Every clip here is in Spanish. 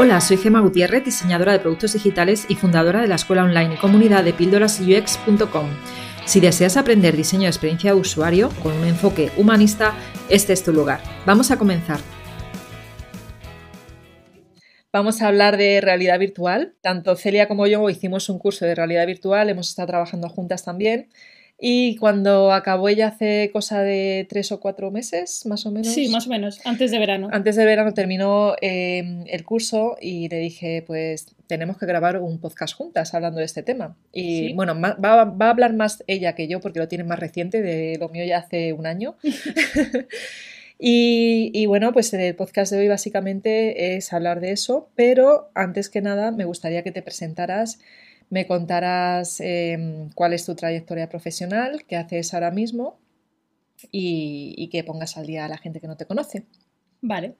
Hola, soy Gema Gutiérrez, diseñadora de productos digitales y fundadora de la escuela online y comunidad de píldorasux.com. Si deseas aprender diseño de experiencia de usuario con un enfoque humanista, este es tu lugar. Vamos a comenzar. Vamos a hablar de realidad virtual. Tanto Celia como yo hicimos un curso de realidad virtual, hemos estado trabajando juntas también. Y cuando acabó ella hace cosa de tres o cuatro meses, más o menos. Sí, más o menos, antes de verano. Antes de verano terminó em, el curso y le dije, pues tenemos que grabar un podcast juntas hablando de este tema. Y bueno, va, va, a hablar más ella que yo porque lo tiene más reciente, de lo mío ya hace un año. y, y bueno, pues el podcast de hoy básicamente es hablar de eso, pero antes que nada me gustaría que te presentaras me contarás em, cuál es tu trayectoria profesional, qué haces ahora mismo y, que pongas al día a la gente que no te conoce. Vale,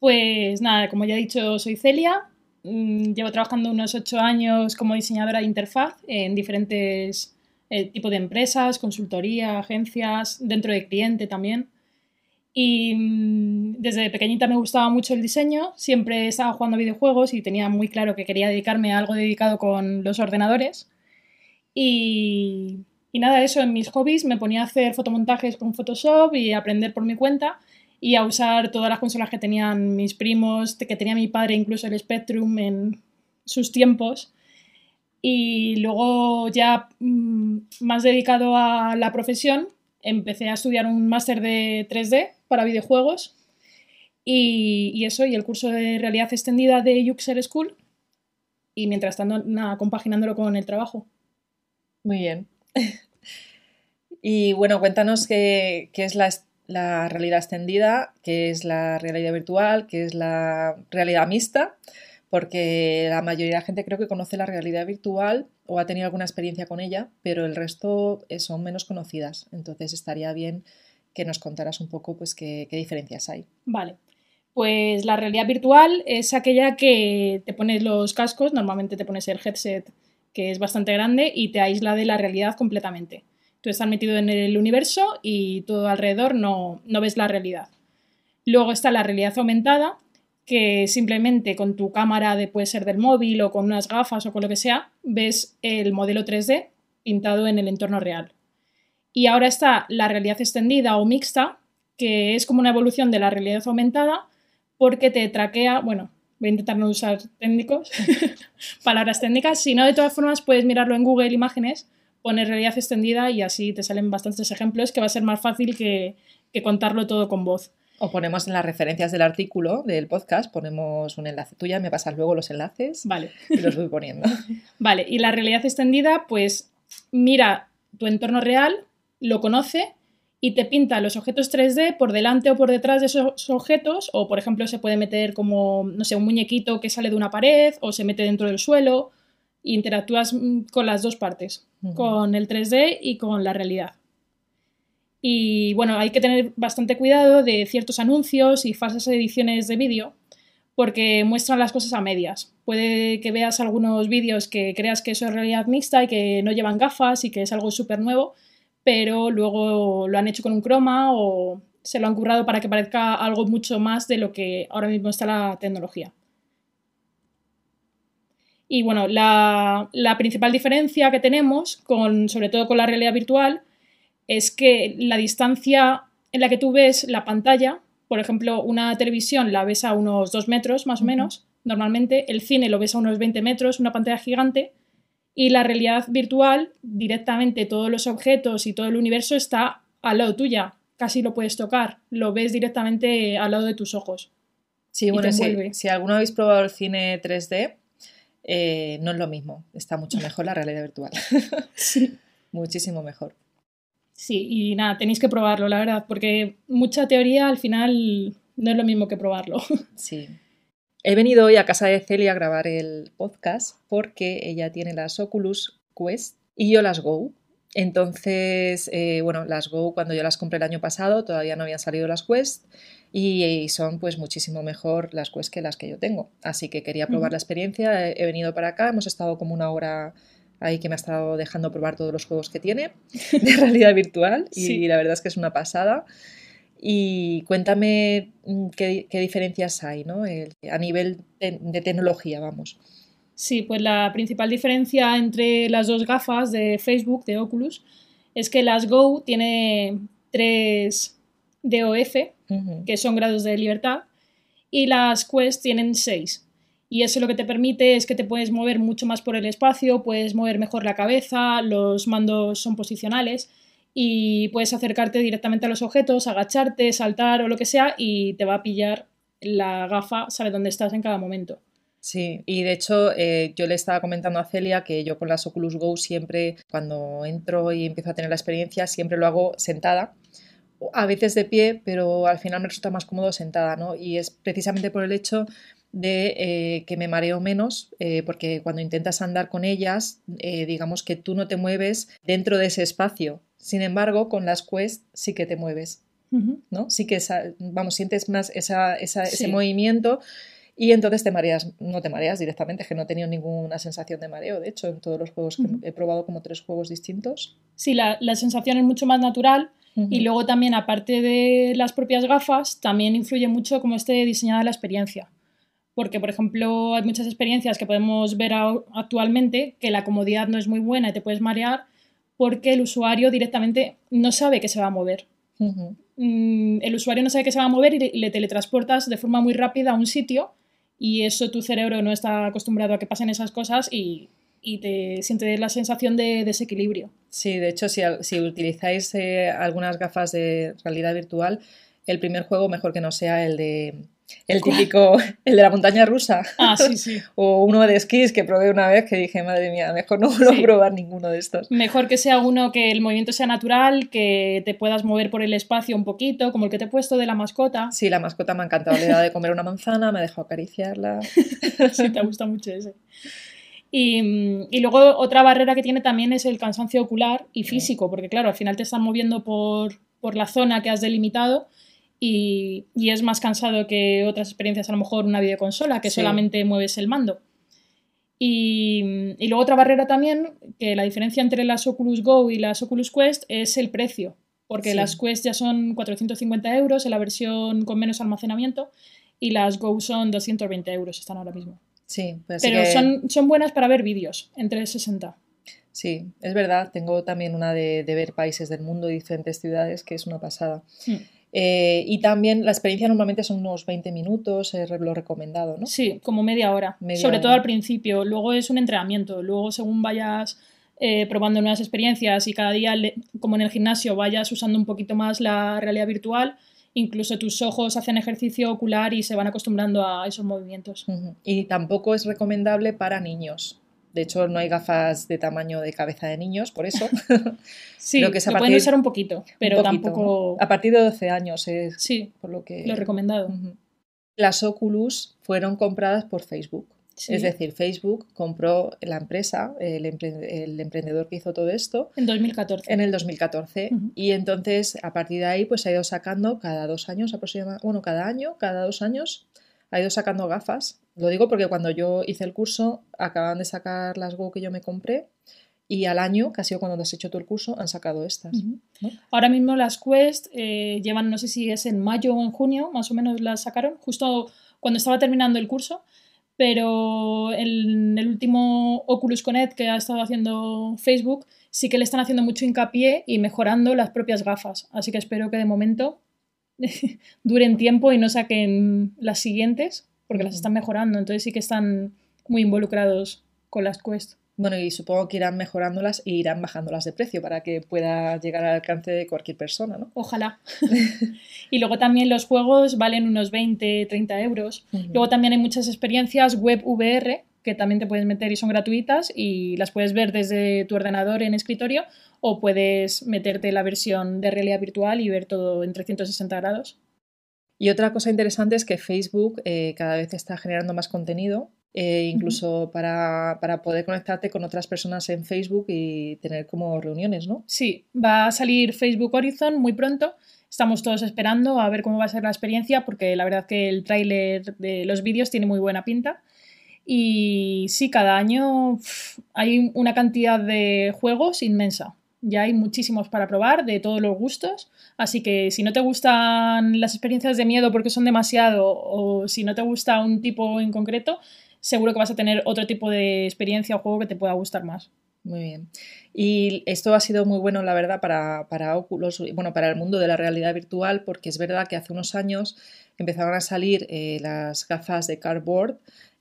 pues nada, como ya he dicho, soy Celia, mm, llevo trabajando unos ocho años como diseñadora de interfaz en diferentes eh, tipos de empresas, consultoría, agencias, dentro de cliente también. Y mm, desde pequeñita me gustaba mucho el diseño, siempre estaba jugando videojuegos y tenía muy claro que quería dedicarme a algo dedicado con los ordenadores. Y, y nada, eso en mis hobbies me ponía a hacer fotomontajes con Photoshop y aprender por mi cuenta y a usar todas las consolas que tenían mis primos, que tenía mi padre, incluso el Spectrum en sus tiempos. Y luego ya mm, más dedicado a la profesión, empecé a estudiar un máster de 3D para videojuegos y, eso, y el curso de realidad extendida de Yuxer School y mientras tanto, nada, compaginándolo con el trabajo. Muy bien. y bueno, cuéntanos qué, es la, la, realidad extendida, qué es la realidad virtual, qué es la realidad mixta, porque la mayoría de la gente creo que conoce la realidad virtual o ha tenido alguna experiencia con ella, pero el resto eh, son menos conocidas. Entonces estaría bien que nos contaras un poco pues, qué, diferencias hay. Vale. Pues la realidad virtual es aquella que te pones los cascos, normalmente te pones el headset que es bastante grande y te aísla de la realidad completamente. Tú estás metido en el universo y todo alrededor no, no ves la realidad. Luego está la realidad aumentada, que simplemente con tu cámara de puede ser del móvil o con unas gafas o con lo que sea, ves el modelo 3D pintado en el entorno real. Y ahora está la realidad extendida o mixta, que es como una evolución de la realidad aumentada, porque te traquea, bueno, voy a intentar no usar técnicos, palabras técnicas, si no, de todas formas puedes mirarlo en Google Imágenes, poner realidad extendida y así te salen bastantes ejemplos que va a ser más fácil que, que contarlo todo con voz. O ponemos en las referencias del artículo del podcast, ponemos un enlace tuya, me pasas luego los enlaces vale. y los voy poniendo. Vale, y la realidad extendida, pues mira tu entorno real, lo conoce y te pinta los objetos 3D por delante o por detrás de esos objetos, o por ejemplo se puede meter como, no sé, un muñequito que sale de una pared o se mete dentro del suelo e interactúas mm, con las dos partes, con el 3D y con la realidad. Y bueno, hay que tener bastante cuidado de ciertos anuncios y falsas ediciones de vídeo porque muestran las cosas a medias. Puede que veas algunos vídeos que creas que eso es realidad mixta y que no llevan gafas y que es algo súper nuevo, pero luego lo han hecho con un croma o se lo han currado para que parezca algo mucho más de lo que ahora mismo está la tecnología. Y bueno, la, principal diferencia que tenemos, con, sobre todo con la realidad virtual, es que la distancia en la que tú ves la pantalla, por ejemplo, una televisión la ves a unos 2 metros más o menos, normalmente el cine lo ves a unos 20 metros, una pantalla gigante, y la realidad virtual, directamente todos los objetos y todo el universo está al lado tuya, casi lo puedes tocar, lo ves directamente al lado de tus ojos. Sí, bueno, si, si, alguno habéis probado el cine 3D, eh, no es lo mismo, está mucho mejor la realidad virtual. sí. Muchísimo mejor. Sí, y nada, tenéis que probarlo, la verdad, porque mucha teoría al final no es lo mismo que probarlo. Sí, He venido hoy a casa de Celia a grabar el podcast porque ella tiene las Oculus Quest y yo las Go. Entonces, eh, bueno, las Go cuando yo las compré el año pasado todavía no habían salido las Quest y, son pues muchísimo mejor las Quest que las que yo tengo. Así que quería probar la experiencia, he, venido para acá, hemos estado como una hora ahí que me ha estado dejando probar todos los juegos que tiene de realidad virtual y la verdad es que es una pasada. Y cuéntame mm, qué, diferencias hay ¿no? a nivel de, tecnología, vamos. Sí, pues la principal diferencia entre las dos gafas de Facebook, de Oculus, es que las Go tiene tres DOF, que son grados de libertad, y las Quest tienen seis. Y eso lo que te permite es que te puedes mover mucho más por el espacio, puedes mover mejor la cabeza, los mandos son posicionales y puedes acercarte directamente a los objetos, agacharte, saltar o lo que sea y te va a pillar la gafa, sabe dónde estás en cada momento. Sí, y de hecho eh, yo le estaba comentando a Celia que yo con las Oculus Go siempre, cuando entro y empiezo a tener la experiencia, siempre lo hago sentada, a veces de pie, pero al final me resulta más cómodo sentada, ¿no? Y es precisamente por el hecho de eh, que me mareo menos, eh, porque cuando intentas andar con ellas, digamos que tú no te mueves dentro de ese espacio. Sin embargo, con las Quest sí que te mueves, ¿no? Sí que, vamos, sientes más ese movimiento y entonces te mareas, no te mareas directamente, es que no he tenido ninguna sensación de mareo, de hecho, en todos los juegos que he probado como tres juegos distintos. Sí, la, sensación es mucho más natural y luego también, aparte de las propias gafas, también influye mucho cómo esté diseñada la experiencia. Porque, por ejemplo, hay muchas experiencias que podemos ver actualmente que la comodidad no es muy buena y te puedes marear porque el usuario directamente no sabe que se va a mover. Mm, el usuario no sabe que se va a mover y le teletransportas de forma muy rápida a un sitio y eso tu cerebro no está acostumbrado a que pasen esas cosas y, te sientes la sensación de desequilibrio. Sí, de hecho, si, si utilizáis eh, algunas gafas de realidad virtual, el primer juego mejor que no sea el de el típico, el de la montaña rusa. Ah, sí, sí. o uno de esquís que probé una vez que dije, madre mía, mejor no vuelvo a probar ninguno de estos. Mejor que sea uno que el movimiento sea natural, que te puedas mover por el espacio un poquito, como el que te he puesto de la mascota. Sí, la mascota me ha encantado. Le he dado de comer una manzana, me ha dejado acariciarla. sí, te gusta mucho ese. Y, y, luego otra barrera que tiene también es el cansancio ocular y físico, porque claro, al final te están moviendo por, por la zona que has delimitado y, es más cansado que otras experiencias, a lo mejor una videoconsola, que solamente mueves el mando. Y, luego otra barrera también, que la diferencia entre las Oculus Go y las Oculus Quest es el precio, porque las Quest ya son 450 euros en la versión con menos almacenamiento y las Go son 220 euros, están ahora mismo. Sí, pues pero son, son buenas para ver vídeos, entre 60. Sí, es verdad, tengo también una de, ver países del mundo y diferentes ciudades, que es una pasada. Hmm. Eh, y también la experiencia normalmente son unos 20 minutos, es lo recomendado, ¿no? Sí, como media hora, sobre todo al principio. Luego es un entrenamiento, luego según vayas eh, probando nuevas experiencias y cada día, como en el gimnasio, vayas usando un poquito más la realidad virtual, incluso tus ojos hacen ejercicio ocular y se van acostumbrando a esos movimientos. Y tampoco es recomendable para niños. De hecho, no hay gafas de tamaño de cabeza de niños, por eso. sí, Creo que se pueden usar un poquito, pero tampoco... A partir de 12 años es sí, por lo que... Lo recomendado. Las Oculus fueron compradas por Facebook. Es decir, Facebook compró la empresa, el, emprendedor que hizo todo esto. En 2014. En el 2014. Y entonces, a partir de ahí, pues ha ido sacando cada dos años aproximadamente, bueno, cada año, cada dos años, ha ido sacando gafas lo digo porque cuando yo hice el curso, acaban de sacar las Go que yo me compré y al año, que ha sido cuando has hecho tú el curso, han sacado estas. Ahora mismo las Quest eh, llevan, no sé si es en mayo o en junio, más o menos las sacaron, justo cuando estaba terminando el curso, pero en el último Oculus Connect que ha estado haciendo Facebook, sí que le están haciendo mucho hincapié y mejorando las propias gafas. Así que espero que de momento duren tiempo y no saquen las siguientes porque las están mejorando, entonces sí que están muy involucrados con las Quest. Bueno, y supongo que irán mejorándolas e irán bajándolas de precio para que pueda llegar al alcance de cualquier persona, ¿no? Ojalá. y luego también los juegos valen unos 20, 30 euros. Luego también hay muchas experiencias web VR que también te puedes meter y son gratuitas y las puedes ver desde tu ordenador en escritorio o puedes meterte la versión de realidad virtual y ver todo en 360 grados. Y otra cosa interesante es que Facebook eh, cada vez está generando más contenido, eh, incluso para, poder conectarte con otras personas en Facebook y tener como reuniones, ¿no? Sí, va a salir Facebook Horizon muy pronto. Estamos todos esperando a ver cómo va a ser la experiencia porque la verdad que el tráiler de los vídeos tiene muy buena pinta. Y sí, cada año hay una cantidad de juegos inmensa Ya hay muchísimos para probar de todos los gustos. Así que si no te gustan las experiencias de miedo porque son demasiado o si no te gusta un tipo en concreto, seguro que vas a tener otro tipo de experiencia o juego que te pueda gustar más. Muy bien. Y esto ha sido muy bueno, la verdad, para, para Oculus, bueno, para el mundo de la realidad virtual, porque es verdad que hace unos años empezaron a salir eh, las gafas de cardboard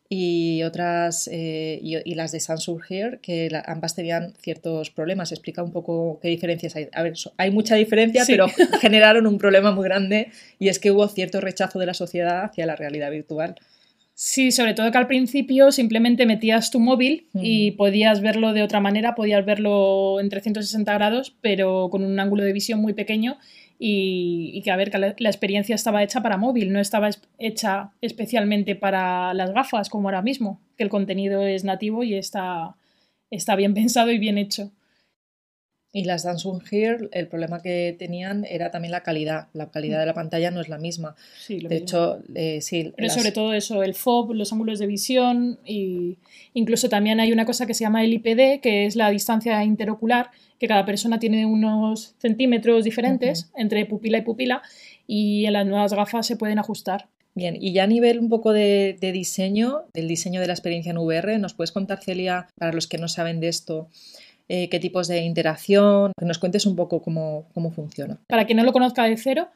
y otras eh, y, las de Samsung Here, que ambas tenían ciertos problemas. Explica un poco qué diferencias hay. A ver, hay mucha diferencia, pero generaron un problema muy grande y es que hubo cierto rechazo de la sociedad hacia la realidad virtual. Sí, sobre todo que al principio simplemente metías tu móvil y podías verlo de otra manera, podías verlo en 360 grados, pero con un ángulo de visión muy pequeño y, que a ver, que la, experiencia estaba hecha para móvil, no estaba hecha especialmente para las gafas como ahora mismo, que el contenido es nativo y está, está bien pensado y bien hecho. Y las Samsung Gear, el problema que tenían era también la calidad. La calidad de la pantalla no es la misma. de hecho, eh, sí. Pero sobre todo eso, el FOB, los ángulos de visión y incluso también hay una cosa que se llama el IPD, que es la distancia interocular, que cada persona tiene unos centímetros diferentes entre pupila y pupila y en las nuevas gafas se pueden ajustar. Bien, y ya a nivel un poco de, de diseño, del diseño de la experiencia en VR, ¿nos puedes contar, Celia, para los que no saben de esto, eh, qué tipos de interacción, que nos cuentes un poco cómo, funciona. Para quien no lo conozca de cero,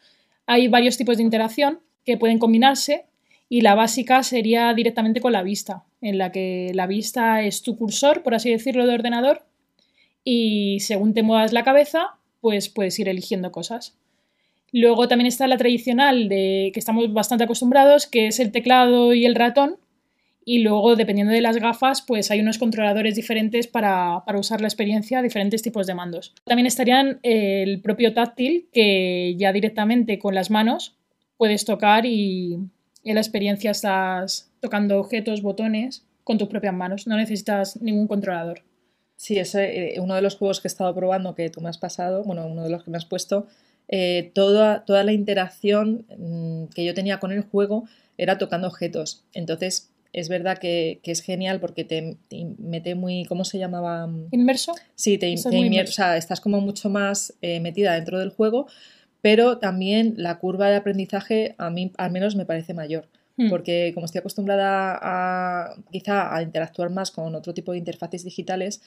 hay varios tipos de interacción que pueden combinarse y la básica sería directamente con la vista, en la que la vista es tu cursor, por así decirlo, de ordenador y según te muevas la cabeza, pues puedes ir eligiendo cosas. Luego también está la tradicional de que estamos bastante acostumbrados, que es el teclado y el ratón, y luego, dependiendo de las gafas, pues hay unos controladores diferentes para, usar la experiencia, diferentes tipos de mandos. También estarían el propio táctil, que ya directamente con las manos puedes tocar y en la experiencia estás tocando objetos, botones con tus propias manos. No necesitas ningún controlador. Sí, es eh, uno de los juegos que he estado probando que tú me has pasado, bueno, uno de los que me has puesto, eh, toda, toda la interacción mm, que yo tenía con el juego era tocando objetos. Entonces, es verdad que, es genial porque te, mete muy, ¿cómo se llamaba? ¿Inmerso? Sí, te, o sea, estás como mucho más eh, metida dentro del juego, pero también la curva de aprendizaje a mí al menos me parece mayor. Hmm. Porque como estoy acostumbrada a quizá a interactuar más con otro tipo de interfaces digitales,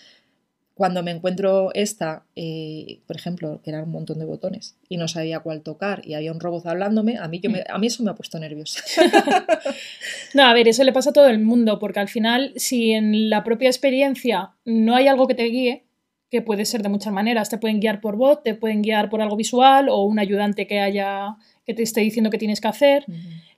cuando me encuentro esta, eh, por ejemplo, que eran un montón de botones y no sabía cuál tocar y había un robot hablándome, a mí, yo a mí eso me ha puesto nerviosa. no, a ver, eso le pasa a todo el mundo, porque al final, si en la propia experiencia no hay algo que te guíe, que puede ser de muchas maneras, te pueden guiar por bot, te pueden guiar por algo visual o un ayudante que haya que te esté diciendo qué tienes que hacer.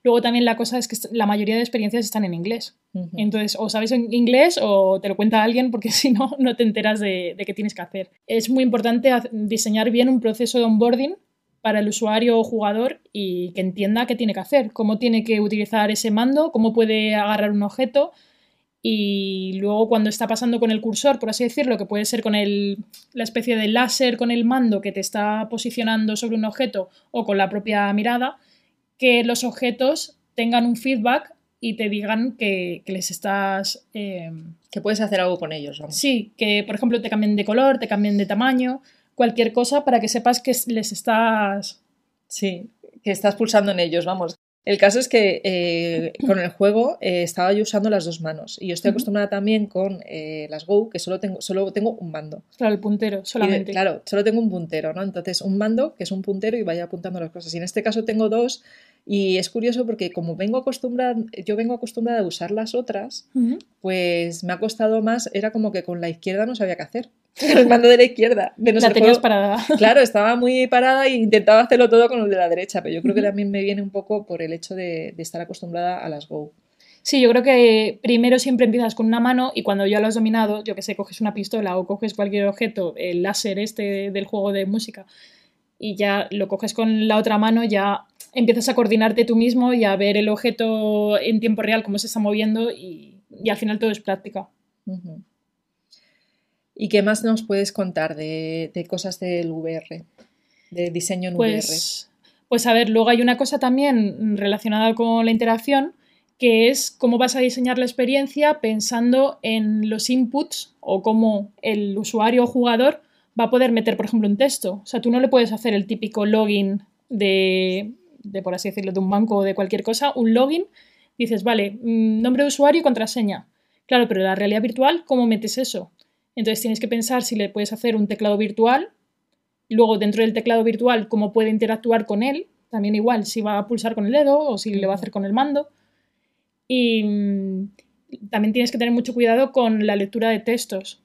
Luego también la cosa es que la mayoría de experiencias están en inglés. Entonces, o sabes en inglés o te lo cuenta alguien porque si no, no te enteras de, qué tienes que hacer. Es muy importante diseñar bien un proceso de onboarding para el usuario o jugador y que entienda qué tiene que hacer, cómo tiene que utilizar ese mando, cómo puede agarrar un objeto y luego cuando está pasando con el cursor, por así decirlo, que puede ser con el, la especie de láser con el mando que te está posicionando sobre un objeto o con la propia mirada, que los objetos tengan un feedback y te digan que, les estás... Em, que puedes hacer algo con ellos. Sí, que por ejemplo te cambien de color, te cambien de tamaño, cualquier cosa para que sepas que les estás... Sí, que estás pulsando en ellos, vamos. El caso es que eh, con el juego eh, estaba yo usando las dos manos y yo estoy acostumbrada también con eh, las Go que solo tengo, solo tengo un mando. Claro, el puntero, solamente. claro, solo tengo un puntero, ¿no? Entonces un mando que es un puntero y vaya apuntando las cosas. Y en este caso tengo dos y es curioso porque como vengo acostumbrada, yo vengo acostumbrada a usar las otras, pues me ha costado más, era como que con la izquierda no sabía qué hacer. El mando de la izquierda. la tenías parada. Claro, estaba muy parada e intentaba hacerlo todo con el de la derecha, pero yo creo que también me viene un poco por el hecho de, estar acostumbrada a las Go. Sí, yo creo que primero siempre empiezas con una mano y cuando ya lo has dominado, yo que sé, coges una pistola o coges cualquier objeto, el láser este del juego de música, y ya lo coges con la otra mano, ya empiezas a coordinarte tú mismo y a ver el objeto en tiempo real, cómo se está moviendo y, al final todo es práctica. ¿Y qué más nos puedes contar de, cosas del VR, de diseño en pues, VR? Pues a ver, luego hay una cosa también relacionada con la interacción, que es cómo vas a diseñar la experiencia pensando en los inputs o cómo el usuario o jugador va a poder meter, por ejemplo, un texto. O sea, tú no le puedes hacer el típico login de, de por así decirlo, de un banco o de cualquier cosa, un login. Dices, vale, mm, nombre de usuario y contraseña. Claro, pero en la realidad virtual, ¿cómo metes eso? Entonces tienes que pensar si le puedes hacer un teclado virtual, luego dentro del teclado virtual, cómo puede interactuar con él, también igual, si va a pulsar con el dedo o si le va a hacer con el mando. Y mm, también tienes que tener mucho cuidado con la lectura de textos,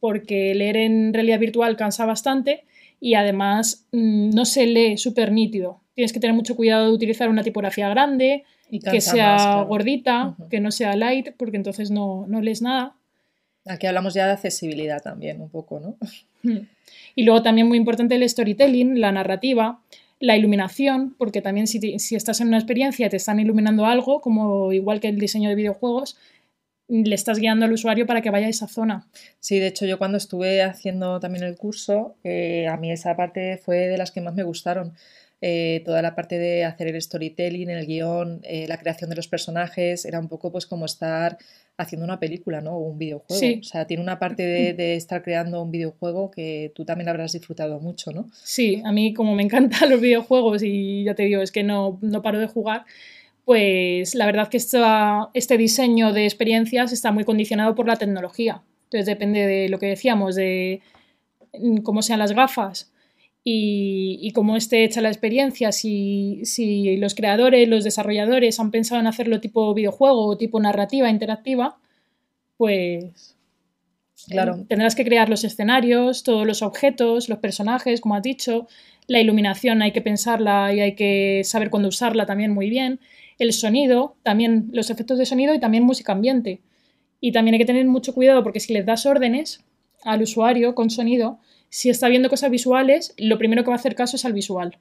porque leer en realidad virtual cansa bastante y además mm, no se lee súper nítido. Tienes que tener mucho cuidado de utilizar una tipografía grande, que sea gordita, que no sea light, porque entonces no, no lees nada. Aquí hablamos ya de accesibilidad también, un poco, ¿no? Hmm. Y luego también muy importante el storytelling, la narrativa, la iluminación, porque también si, si estás en una experiencia y te están iluminando algo, como igual que el diseño de videojuegos, le estás guiando al usuario para que vaya a esa zona. Sí, de hecho yo cuando estuve haciendo también el curso, eh, a mí esa parte fue de las que más me gustaron. Eh, toda la parte de hacer el storytelling, el guion, eh, la creación de los personajes, era un poco pues como estar haciendo una película, ¿no? O un videojuego. O sea, tiene una parte de, de, estar creando un videojuego que tú también habrás disfrutado mucho, ¿no? Sí, a mí como me encantan los videojuegos y ya te digo, es que no, no paro de jugar, pues la verdad que este diseño de experiencias está muy condicionado por la tecnología. Entonces depende de lo que decíamos, de mm, cómo sean las gafas y, cómo esté hecha la experiencia, si, si, los creadores, los desarrolladores han pensado en hacerlo tipo videojuego o tipo narrativa interactiva, pues claro. tendrás que crear los escenarios, todos los objetos, los personajes, como has dicho, la iluminación hay que pensarla y hay que saber cuándo usarla también muy bien el sonido, también los efectos de sonido y también música ambiente. Y también hay que tener mucho cuidado porque si les das órdenes al usuario con sonido, si está viendo cosas visuales, lo primero que va a hacer caso es al visual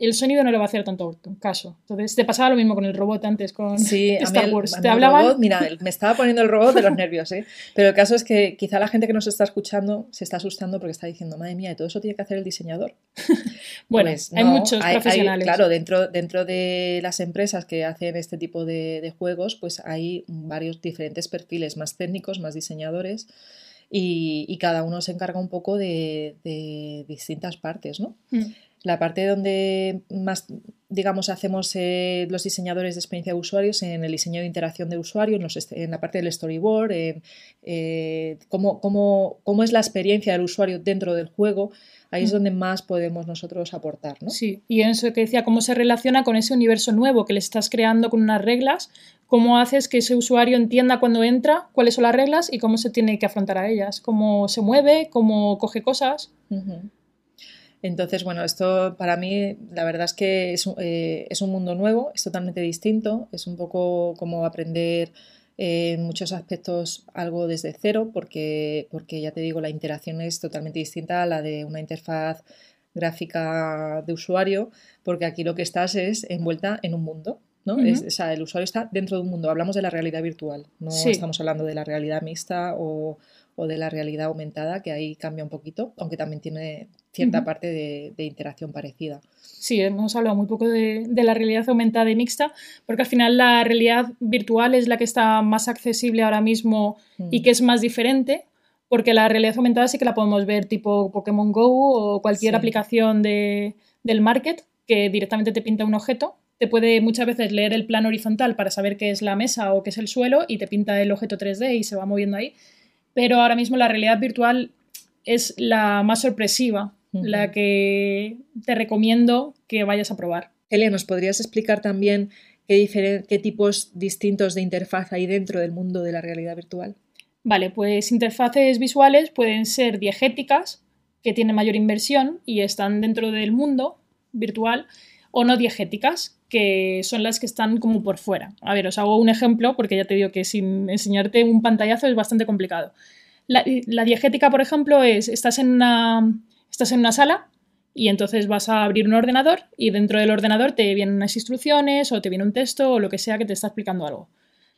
el sonido no le va a hacer tanto caso. Entonces, te pasaba lo mismo con el robot antes, con Star Wars. te hablaban. mira, me estaba poniendo el robot de los nervios, ¿eh? Pero el caso es que quizá la gente que nos está escuchando se está asustando porque está diciendo, madre mía, ¿y todo eso tiene que hacer el diseñador? bueno, pues hay muchos profesionales. claro, dentro, dentro de las empresas que hacen este tipo de, juegos, pues hay varios diferentes perfiles, más técnicos, más diseñadores. Y, cada uno se encarga un poco de, distintas partes, ¿no? Mm la parte donde más, digamos, hacemos eh, los diseñadores de experiencia de usuarios en el diseño de interacción de usuario, en, la parte del storyboard, en eh, cómo, cómo, es la experiencia del usuario dentro del juego, ahí es mm. donde más podemos nosotros aportar. ¿no? Sí, y en eso que decía, cómo se relaciona con ese universo nuevo que le estás creando con unas reglas, cómo haces que ese usuario entienda cuando entra cuáles son las reglas y cómo se tiene que afrontar a ellas, cómo se mueve, cómo coge cosas. Entonces, bueno, esto para mí la verdad es que eh, es, un mundo nuevo, es totalmente distinto, es un poco como aprender eh, en muchos aspectos algo desde cero, porque, porque ya te digo, la interacción es totalmente distinta a la de una interfaz gráfica de usuario, porque aquí lo que estás es envuelta en un mundo. ¿no? o sea, el usuario está dentro de un mundo. Hablamos de la realidad virtual, no estamos hablando de la realidad mixta o, o de la realidad aumentada, que ahí cambia un poquito, aunque también tiene cierta parte de, interacción parecida. Sí, hemos hablado muy poco de, la realidad aumentada y mixta, porque al final la realidad virtual es la que está más accesible ahora mismo y mm. que es más diferente, porque la realidad aumentada sí que la podemos ver tipo Pokémon Go o cualquier aplicación de, del market que directamente te pinta un objeto. Te puede muchas veces leer el plano horizontal para saber qué es la mesa o qué es el suelo y te pinta el objeto 3D y se va moviendo ahí. Pero ahora mismo la realidad virtual es la más sorpresiva la que te recomiendo que vayas a probar. Elia, ¿nos podrías explicar también qué, qué tipos distintos de interfaz hay dentro del mundo de la realidad virtual? Vale, pues interfaces visuales pueden ser diegéticas, que tienen mayor inversión y están dentro del mundo virtual, o no diegéticas, que son las que están como por fuera. A ver, os hago un ejemplo porque ya te digo que sin enseñarte un pantallazo es bastante complicado. La, la diegética, por ejemplo, es, estás en una, estás en una sala y entonces vas a abrir un ordenador y dentro del ordenador te vienen unas instrucciones o te viene un texto o lo que sea que te está explicando algo.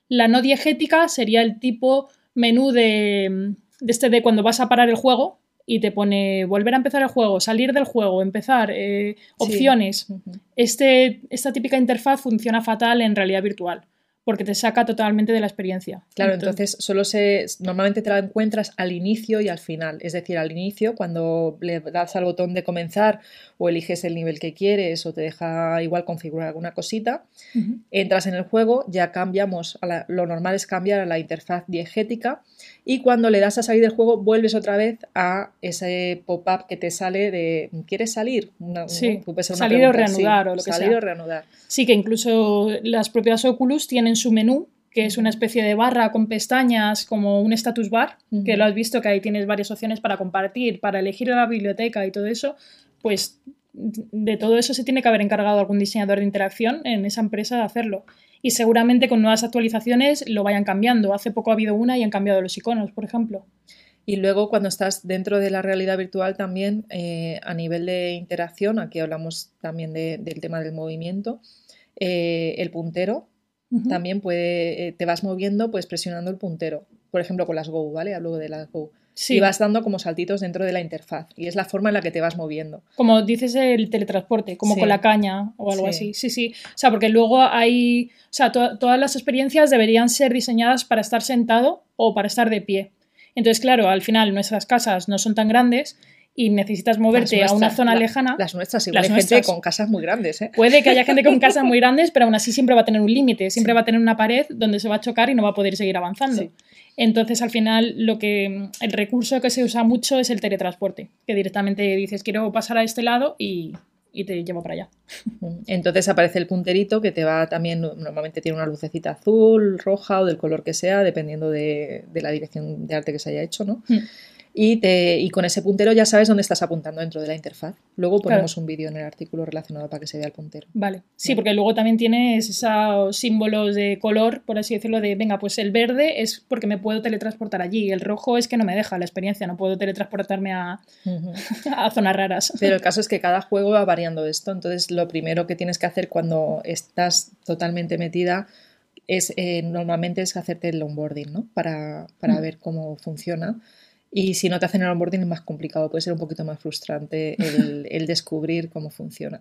La no diegética sería el tipo menú de, este de cuando vas a parar el juego y te pone volver a empezar el juego, salir del juego, empezar, eh, opciones. este, esta típica interfaz funciona fatal en realidad virtual porque te saca totalmente de la experiencia. Claro, entonces, solo se normalmente te la encuentras al inicio y al final. Es decir, al inicio, cuando le das al botón de comenzar o eliges el nivel que quieres o te deja igual configurar alguna cosita, entras en el juego, ya cambiamos, lo normal es cambiar a la interfaz diegética y cuando le das a salir del juego vuelves otra vez a ese pop-up que te sale de ¿quieres salir? sí, salir o reanudar o lo que salir o reanudar. Sí, que incluso las propias Oculus tienen su menú que es una especie de barra con pestañas como un status bar, que lo has visto que ahí tienes varias opciones para compartir, para elegir la biblioteca y todo eso, pues de todo eso se tiene que haber encargado algún diseñador de interacción en esa empresa de hacerlo y seguramente con nuevas actualizaciones lo vayan cambiando. Hace poco ha habido una y han cambiado los iconos, por ejemplo. Y luego cuando estás dentro de la realidad virtual también eh, a nivel de interacción, aquí hablamos también del tema del movimiento, eh, el puntero también puede, eh, te vas moviendo pues presionando el puntero, por ejemplo con las Go, ¿vale? Hablo de las Go. Y vas dando como saltitos dentro de la interfaz. Y es la forma en la que te vas moviendo. Como dices el teletransporte, como con la caña o algo así. Sí, sí. O sea, porque luego hay. O sea, todas las experiencias deberían ser diseñadas para estar sentado o para estar de pie. Entonces, claro, al final nuestras casas no son tan grandes y necesitas moverte a una zona lejana. Las nuestras, igual hay gente con casas muy grandes. ¿eh? Puede que haya gente con casas muy grandes, pero aún así siempre va a tener un límite, siempre va a tener una pared donde se va a chocar y no va a poder seguir avanzando. Entonces, al final, lo que el recurso que se usa mucho es el teletransporte, que directamente dices quiero pasar a este lado y, te llevo para allá. Entonces aparece el punterito que te va también, normalmente tiene una lucecita azul, roja o del color que sea, dependiendo de, la dirección de arte que se haya hecho, ¿no? Mm y, te, y con ese puntero ya sabes dónde estás apuntando dentro de la interfaz. Luego ponemos un vídeo en el artículo relacionado para que se vea el puntero. Vale, sí, porque luego también tienes esos símbolos de color, por así decirlo, de, venga, pues el verde es porque me puedo teletransportar allí, el rojo es que no me deja la experiencia, no puedo teletransportarme a, a zonas raras. Pero el caso es que cada juego va variando esto, entonces lo primero que tienes que hacer cuando estás totalmente metida es eh, normalmente es hacerte el onboarding, ¿no? Para, para mm. ver cómo funciona y si no te hacen el onboarding es más complicado, puede ser un poquito más frustrante el, descubrir cómo funciona.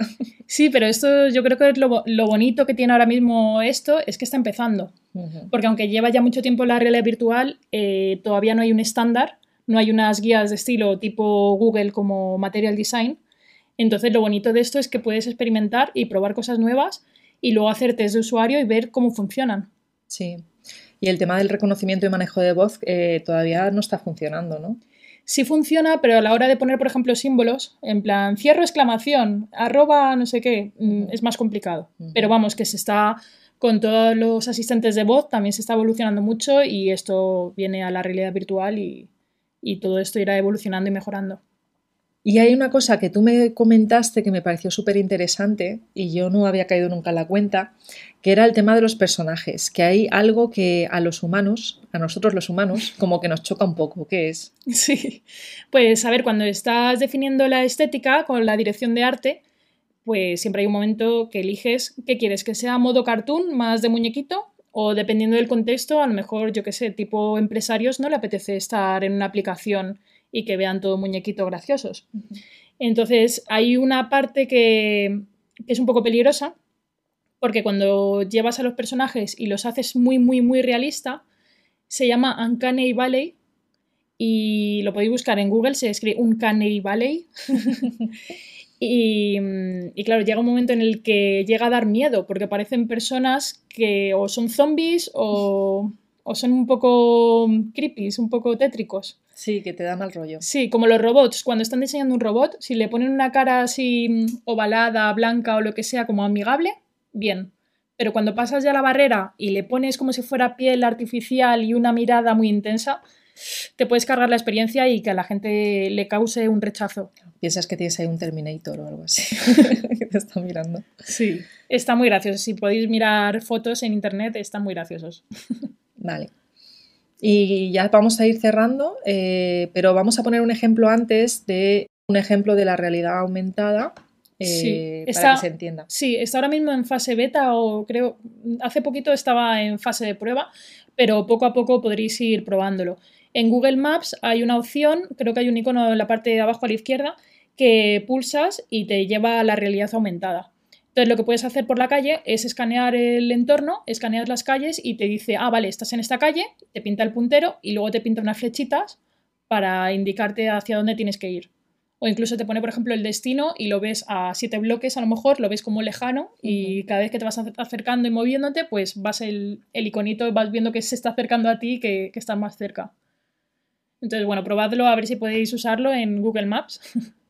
Sí, pero esto yo creo que es lo, bonito que tiene ahora mismo esto, es que está empezando. Porque aunque lleva ya mucho tiempo la realidad virtual, eh, todavía no hay un estándar, no hay unas guías de estilo tipo Google como Material Design. Entonces lo bonito de esto es que puedes experimentar y probar cosas nuevas y luego hacer test de usuario y ver cómo funcionan. Sí, y el tema del reconocimiento y manejo de voz eh, todavía no está funcionando, ¿no? Sí funciona, pero a la hora de poner, por ejemplo, símbolos, en plan cierro exclamación, arroba no sé qué, mm, es más complicado. Pero vamos, que se está con todos los asistentes de voz, también se está evolucionando mucho y esto viene a la realidad virtual y, y todo esto irá evolucionando y mejorando. Y hay una cosa que tú me comentaste que me pareció súper interesante y yo no había caído nunca en la cuenta, que era el tema de los personajes, que hay algo que a los humanos, a nosotros los humanos, como que nos choca un poco, ¿qué es? Sí, pues a ver, cuando estás definiendo la estética con la dirección de arte, pues siempre hay un momento que eliges qué quieres, que sea modo cartoon, más de muñequito, o dependiendo del contexto, a lo mejor, yo qué sé, tipo empresarios no le apetece estar en una aplicación y que vean todo muñequitos graciosos. Entonces, hay una parte que, es un poco peligrosa, porque cuando llevas a los personajes y los haces muy, muy, muy realista, se llama Uncanny Valley y lo podéis buscar en Google, se escribe Uncanny Valley. y, y, claro, llega un momento en el que llega a dar miedo, porque parecen personas que o son zombies o, o son un poco creepy, un poco tétricos. Sí, que te da mal rollo. Sí, como los robots. Cuando están diseñando un robot, si le ponen una cara así mm, ovalada, blanca o lo que sea, como amigable, bien. Pero cuando pasas ya la barrera y le pones como si fuera piel artificial y una mirada muy intensa, te puedes cargar la experiencia y que a la gente le cause un rechazo. Piensas que tienes ahí un Terminator o algo así que te está mirando. Sí, está muy gracioso. Si podéis mirar fotos en internet, están muy graciosos. Vale. Y ya vamos a ir cerrando, eh, pero vamos a poner un ejemplo antes de un ejemplo de la realidad aumentada eh, para que se entienda. Sí, está ahora mismo en fase beta o creo, hace poquito estaba en fase de prueba, pero poco a poco podréis ir probándolo. En Google Maps hay una opción, creo que hay un icono en la parte de abajo a la izquierda, que pulsas y te lleva a la realidad aumentada. Entonces lo que puedes hacer por la calle es escanear el entorno, escanear las calles y te dice, ah, vale, estás en esta calle, te pinta el puntero y luego te pinta unas flechitas para indicarte hacia dónde tienes que ir. O incluso te pone, por ejemplo, el destino y lo ves a siete bloques, a lo mejor, lo ves como lejano y cada vez que te vas acercando y moviéndote, pues vas el, el iconito, vas viendo que se está acercando a ti, que, que está más cerca. Entonces, bueno, probadlo a ver si podéis usarlo en Google Maps.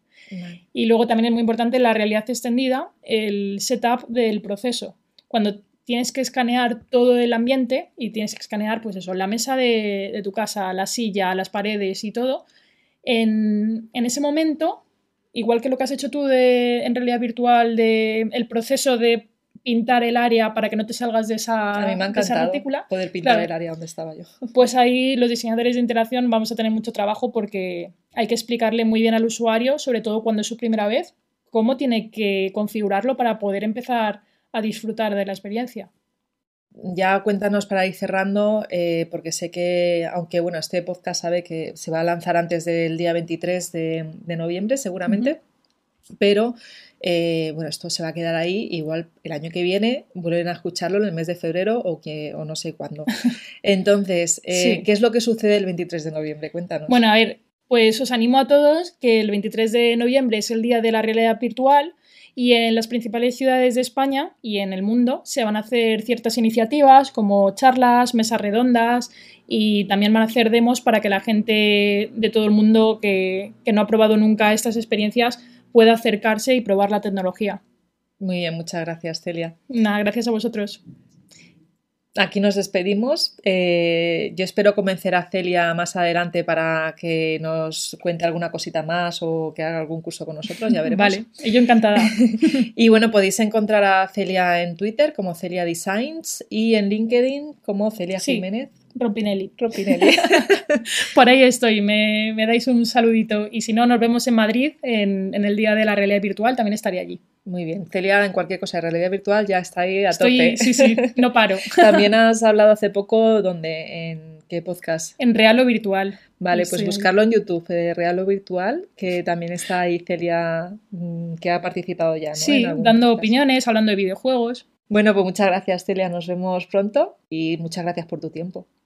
Y luego también es muy importante la realidad extendida, el setup del proceso. Cuando tienes que escanear todo el ambiente y tienes que escanear, pues eso, la mesa de, tu casa, la silla, las paredes y todo, en, ese momento, igual que lo que has hecho tú de, en realidad virtual, de el proceso de pintar el área para que no te salgas de esa, a mí me ha poder pintar el área donde estaba yo. Pues ahí los diseñadores de interacción vamos a tener mucho trabajo porque hay que explicarle muy bien al usuario, sobre todo cuando es su primera vez, cómo tiene que configurarlo para poder empezar a disfrutar de la experiencia. Ya cuéntanos para ir cerrando, eh, porque sé que, aunque bueno, este podcast sabe que se va a lanzar antes del día 23 de, noviembre, seguramente, pero eh, bueno, esto se va a quedar ahí. Igual el año que viene vuelven a escucharlo en el mes de febrero o, que, o no sé cuándo. Entonces, eh, ¿qué es lo que sucede el 23 de noviembre? Cuéntanos. Bueno, a ver, pues os animo a todos que el 23 de noviembre es el día de la realidad virtual y en las principales ciudades de España y en el mundo se van a hacer ciertas iniciativas como charlas, mesas redondas y también van a hacer demos para que la gente de todo el mundo que, que no ha probado nunca estas experiencias pueda acercarse y probar la tecnología. Muy bien, muchas gracias, Celia. Nada, gracias a vosotros. Aquí nos despedimos. Eh, yo espero convencer a Celia más adelante para que nos cuente alguna cosita más o que haga algún curso con nosotros, ya veremos. Vale, yo encantada. y bueno, podéis encontrar a Celia en Twitter como Celia Designs y en LinkedIn como Celia Jiménez. Ropinelli. Por ahí estoy, me, dais un saludito. Y si no, nos vemos en Madrid en, el Día de la Realidad Virtual, también estaría allí. Muy bien. Celia, en cualquier cosa de realidad virtual ya está ahí a tope. Sí, sí, no paro. También has hablado hace poco, ¿dónde? ¿En qué podcast? En Real o Virtual. Vale, pues buscarlo en YouTube, de Real o Virtual, que también está ahí Celia, mm, que ha participado ya. ¿no? Sí, dando opiniones, hablando de videojuegos. Bueno, pues muchas gracias, Celia. Nos vemos pronto y muchas gracias por tu tiempo.